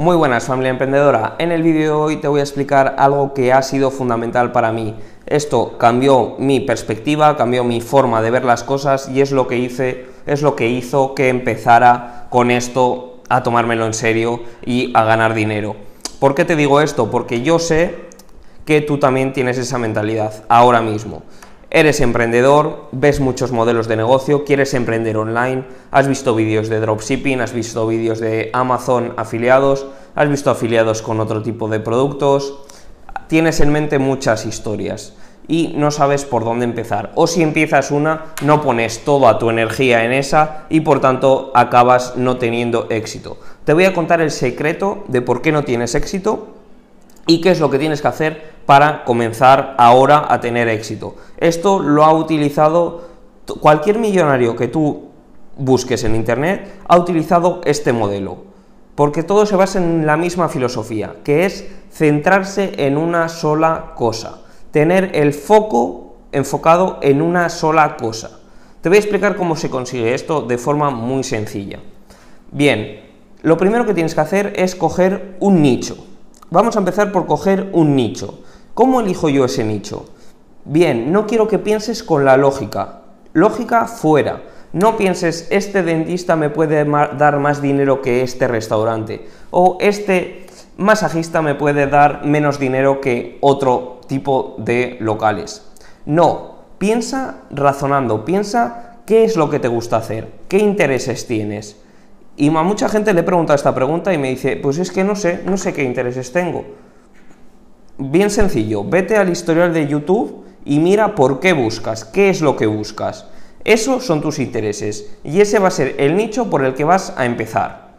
Muy buenas familia emprendedora, en el vídeo de hoy te voy a explicar algo que ha sido fundamental para mí. Esto cambió mi perspectiva, cambió mi forma de ver las cosas y es lo que hice, es lo que hizo que empezara con esto a tomármelo en serio y a ganar dinero. ¿Por qué te digo esto? Porque yo sé que tú también tienes esa mentalidad ahora mismo. Eres emprendedor, ves muchos modelos de negocio, quieres emprender online, has visto vídeos de dropshipping, has visto vídeos de Amazon afiliados, has visto afiliados con otro tipo de productos, tienes en mente muchas historias y no sabes por dónde empezar. O si empiezas una, no pones toda tu energía en esa y por tanto acabas no teniendo éxito. Te voy a contar el secreto de por qué no tienes éxito y qué es lo que tienes que hacer para comenzar ahora a tener éxito. Esto lo ha utilizado cualquier millonario que tú busques en internet, ha utilizado este modelo, porque todo se basa en la misma filosofía, que es centrarse en una sola cosa, tener el foco enfocado en una sola cosa. Te voy a explicar cómo se consigue esto de forma muy sencilla. Bien, lo primero que tienes que hacer es coger un nicho. Vamos a empezar por coger un nicho. ¿Cómo elijo yo ese nicho? Bien, no quiero que pienses con la lógica. Lógica fuera. No pienses, este dentista me puede dar más dinero que este restaurante. O este masajista me puede dar menos dinero que otro tipo de locales. No, piensa razonando, piensa qué es lo que te gusta hacer, qué intereses tienes. Y a mucha gente le he preguntado esta pregunta y me dice, pues es que no sé, no sé qué intereses tengo. Bien sencillo, vete al historial de YouTube y mira por qué buscas, qué es lo que buscas. Esos son tus intereses y ese va a ser el nicho por el que vas a empezar.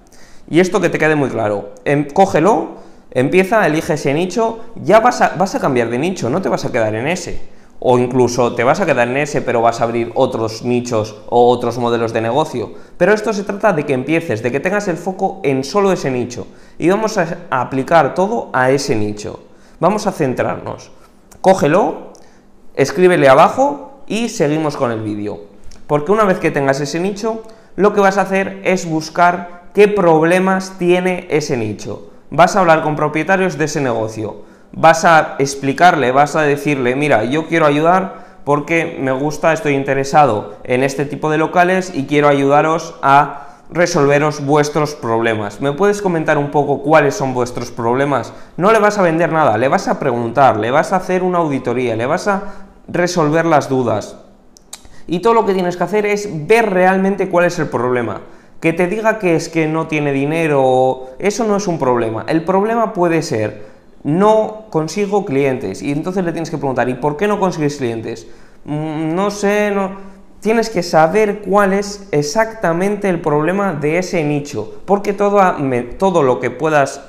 Y esto que te quede muy claro, em, cógelo, empieza, elige ese nicho, ya vas a, vas a cambiar de nicho, no te vas a quedar en ese o incluso te vas a quedar en ese pero vas a abrir otros nichos o otros modelos de negocio. Pero esto se trata de que empieces, de que tengas el foco en solo ese nicho y vamos a aplicar todo a ese nicho. Vamos a centrarnos. Cógelo, escríbele abajo y seguimos con el vídeo. Porque una vez que tengas ese nicho, lo que vas a hacer es buscar qué problemas tiene ese nicho. Vas a hablar con propietarios de ese negocio vas a explicarle, vas a decirle, mira, yo quiero ayudar porque me gusta, estoy interesado en este tipo de locales y quiero ayudaros a resolveros vuestros problemas. ¿Me puedes comentar un poco cuáles son vuestros problemas? No le vas a vender nada, le vas a preguntar, le vas a hacer una auditoría, le vas a resolver las dudas. Y todo lo que tienes que hacer es ver realmente cuál es el problema. Que te diga que es que no tiene dinero, eso no es un problema. El problema puede ser no consigo clientes. Y entonces le tienes que preguntar, ¿y por qué no consigues clientes? Mm, no sé, no... Tienes que saber cuál es exactamente el problema de ese nicho, porque todo, todo lo que puedas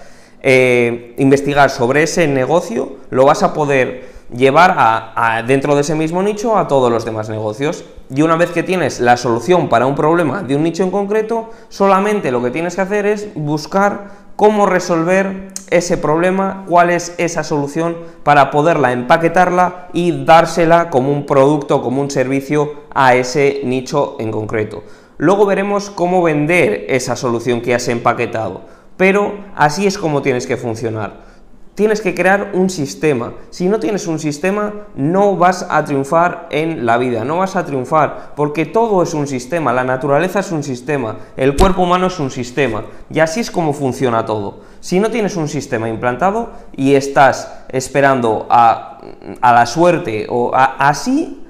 eh, investigar sobre ese negocio lo vas a poder llevar a, dentro de ese mismo nicho a todos los demás negocios. Y una vez que tienes la solución para un problema de un nicho en concreto, solamente lo que tienes que hacer es buscar cómo resolver ese problema, cuál es esa solución para poderla empaquetarla y dársela como un producto, como un servicio a ese nicho en concreto. Luego veremos cómo vender esa solución que has empaquetado, pero así es como tienes que funcionar. Tienes que crear un sistema. Si no tienes un sistema, no vas a triunfar en la vida, no vas a triunfar, porque todo es un sistema, la naturaleza es un sistema, el cuerpo humano es un sistema, y así es como funciona todo. Si no tienes un sistema implantado y estás esperando a, la suerte o así,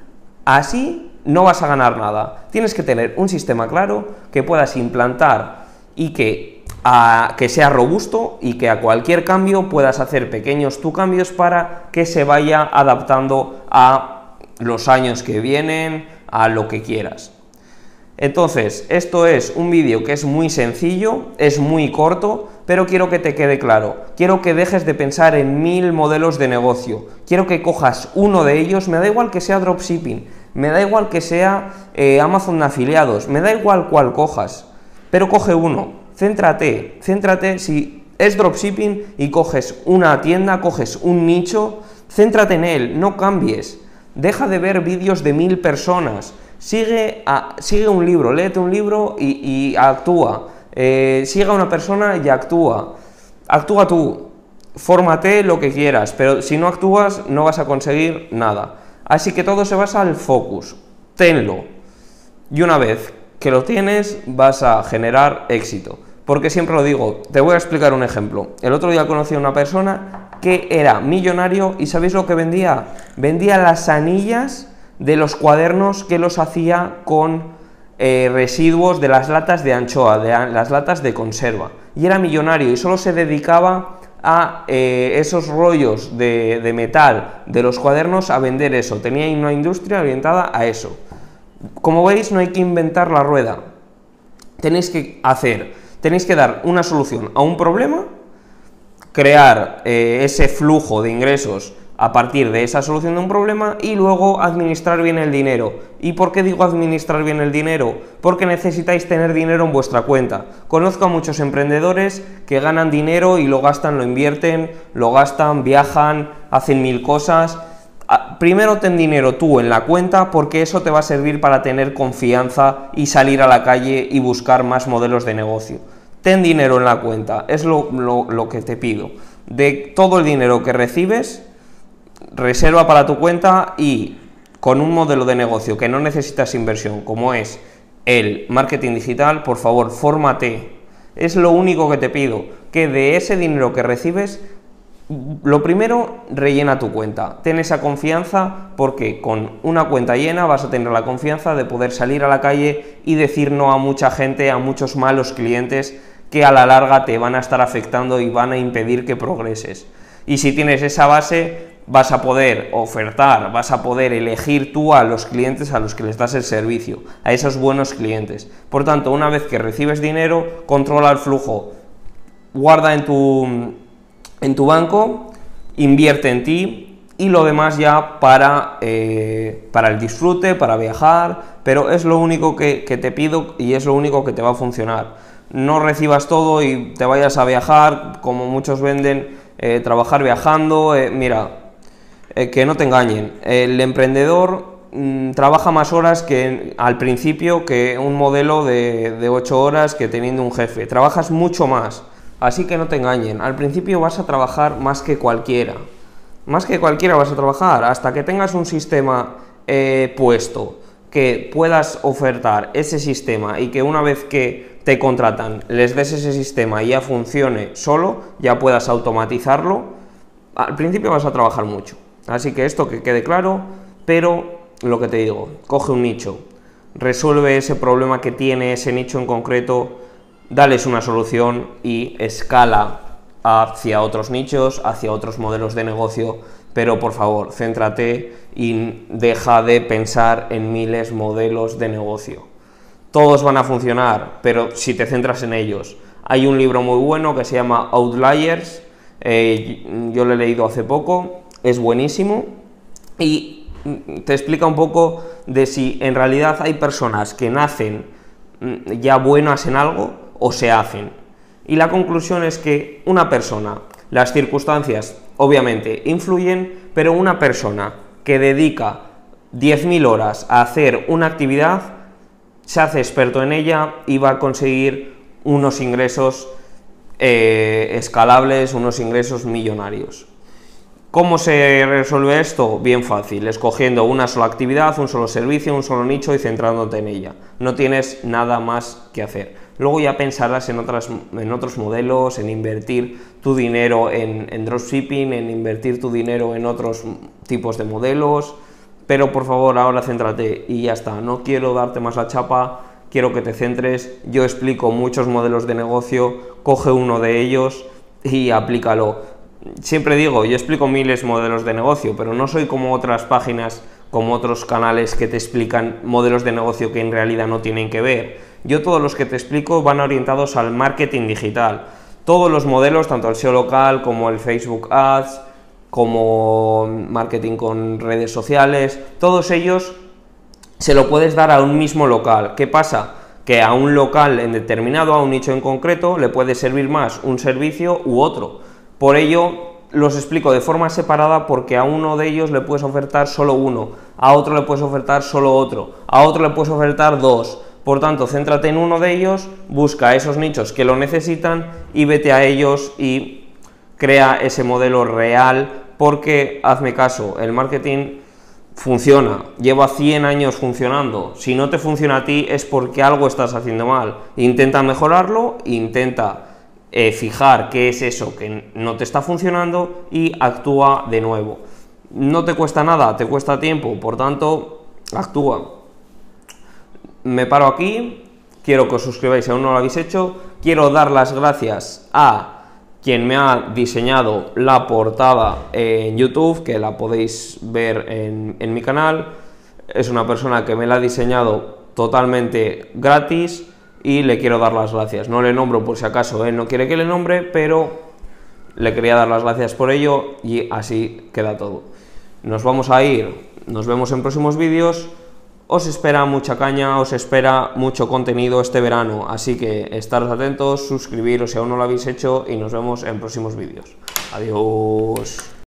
así no vas a ganar nada. Tienes que tener un sistema claro que puedas implantar y que a que sea robusto y que a cualquier cambio puedas hacer pequeños tu cambios para que se vaya adaptando a los años que vienen, a lo que quieras. Entonces, esto es un vídeo que es muy sencillo, es muy corto, pero quiero que te quede claro. Quiero que dejes de pensar en mil modelos de negocio. Quiero que cojas uno de ellos, me da igual que sea dropshipping, me da igual que sea eh, Amazon afiliados, me da igual cuál cojas, pero coge uno, céntrate, céntrate si es dropshipping y coges una tienda, coges un nicho, céntrate en él, no cambies. Deja de ver vídeos de mil personas. Sigue, a, sigue un libro, léete un libro y, actúa. Eh, sigue a una persona y actúa. Actúa tú, fórmate lo que quieras, pero si no actúas no vas a conseguir nada. Así que todo se basa al focus. Tenlo. Y una vez que lo tienes, vas a generar éxito. Porque siempre lo digo, te voy a explicar un ejemplo. El otro día conocí a una persona que era millonario y ¿sabéis lo que vendía? Vendía las anillas de los cuadernos que los hacía con eh, residuos de las latas de anchoa, de las latas de conserva. Y era millonario y solo se dedicaba a eh, esos rollos de, de metal de los cuadernos a vender eso. Tenía una industria orientada a eso. Como veis, no hay que inventar la rueda. Tenéis que hacer, tenéis que dar una solución a un problema, crear eh, ese flujo de ingresos a partir de esa solución de un problema y luego administrar bien el dinero. ¿Y por qué digo administrar bien el dinero? Porque necesitáis tener dinero en vuestra cuenta. Conozco a muchos emprendedores que ganan dinero y lo gastan, lo invierten, lo gastan, viajan, hacen mil cosas primero ten dinero tú en la cuenta porque eso te va a servir para tener confianza y salir a la calle y buscar más modelos de negocio. Ten dinero en la cuenta, es lo, lo que te pido. De todo el dinero que recibes, reserva para tu cuenta y con un modelo de negocio que no necesitas inversión, como es el marketing digital, por favor, fórmate. Es lo único que te pido, que de ese dinero que recibes lo primero, rellena tu cuenta. Ten esa confianza porque con una cuenta llena vas a tener la confianza de poder salir a la calle y decir no a mucha gente, a muchos malos clientes que a la larga te van a estar afectando y van a impedir que progreses. Y si tienes esa base, vas a poder ofertar, vas a poder elegir tú a los clientes a los que les das el servicio, a esos buenos clientes. Por tanto, una vez que recibes dinero, controla el flujo, guarda en tu en tu banco, invierte en ti y lo demás ya para, eh, para el disfrute, para viajar, pero es lo único que, te pido y es lo único que te va a funcionar. No recibas todo y te vayas a viajar, como muchos venden, eh, trabajar viajando. Eh, mira, que no te engañen, el emprendedor mm, trabaja más horas que al principio que un modelo de, de 8 horas que teniendo un jefe. Trabajas mucho más. Así que no te engañen, al principio vas a trabajar más que cualquiera. Más que cualquiera vas a trabajar hasta que tengas un sistema eh, puesto que puedas ofertar ese sistema y que una vez que te contratan les des ese sistema y ya funcione solo, ya puedas automatizarlo, al principio vas a trabajar mucho. Así que esto que quede claro, pero lo que te digo, coge un nicho, resuelve ese problema que tiene ese nicho en concreto, dales una solución y escala hacia otros nichos, hacia otros modelos de negocio, pero por favor, céntrate y deja de pensar en miles modelos de negocio. Todos van a funcionar, pero si te centras en ellos. Hay un libro muy bueno que se llama Outliers, eh, yo lo he leído hace poco, es buenísimo y te explica un poco de si en realidad hay personas que nacen mm, ya buenas en algo o se hacen. Y la conclusión es que una persona, las circunstancias obviamente influyen, pero una persona que dedica 10.000 horas a hacer una actividad, se hace experto en ella y va a conseguir unos ingresos eh, escalables, unos ingresos millonarios. ¿Cómo se resuelve esto? Bien fácil, escogiendo una sola actividad, un solo servicio, un solo nicho y centrándote en ella. No tienes nada más que hacer. Luego ya pensarás en, otras, en otros modelos, en invertir tu dinero en, en dropshipping, en invertir tu dinero en otros tipos de modelos, pero por favor ahora céntrate y ya está. No quiero darte más la chapa, quiero que te centres. Yo explico muchos modelos de negocio, coge uno de ellos y aplícalo siempre digo, yo explico miles de modelos de negocio, pero no soy como otras páginas, como otros canales que te explican modelos de negocio que en realidad no tienen que ver. Yo todos los que te explico van orientados al marketing digital. Todos los modelos, tanto el SEO local como el Facebook Ads, como marketing con redes sociales, todos ellos se lo puedes dar a un mismo local. ¿Qué pasa? Que a un local en determinado, a un nicho en concreto, le puede servir más un servicio u otro. Por ello, los explico de forma separada porque a uno de ellos le puedes ofertar solo uno, a otro le puedes ofertar solo otro, a otro le puedes ofertar dos. Por tanto, céntrate en uno de ellos, busca esos nichos que lo necesitan y vete a ellos y crea ese modelo real, porque hazme caso, el marketing funciona, lleva 100 años funcionando. Si no te funciona a ti es porque algo estás haciendo mal. Intenta mejorarlo, intenta eh, fijar qué es eso que no te está funcionando y actúa de nuevo. No te cuesta nada, te cuesta tiempo, por tanto, actúa. Me paro aquí, quiero que os suscribáis si aún no lo habéis hecho, quiero dar las gracias a quien me ha diseñado la portada en YouTube, que la podéis ver en, en mi canal. Es una persona que me la ha diseñado totalmente gratis y le quiero dar las gracias. No le nombro por si acaso él no quiere que le nombre, pero le quería dar las gracias por ello y así queda todo. Nos vamos a ir, nos vemos en próximos vídeos. Os espera mucha caña, os espera mucho contenido este verano, así que estaros atentos, suscribiros si aún no lo habéis hecho y nos vemos en próximos vídeos. Adiós.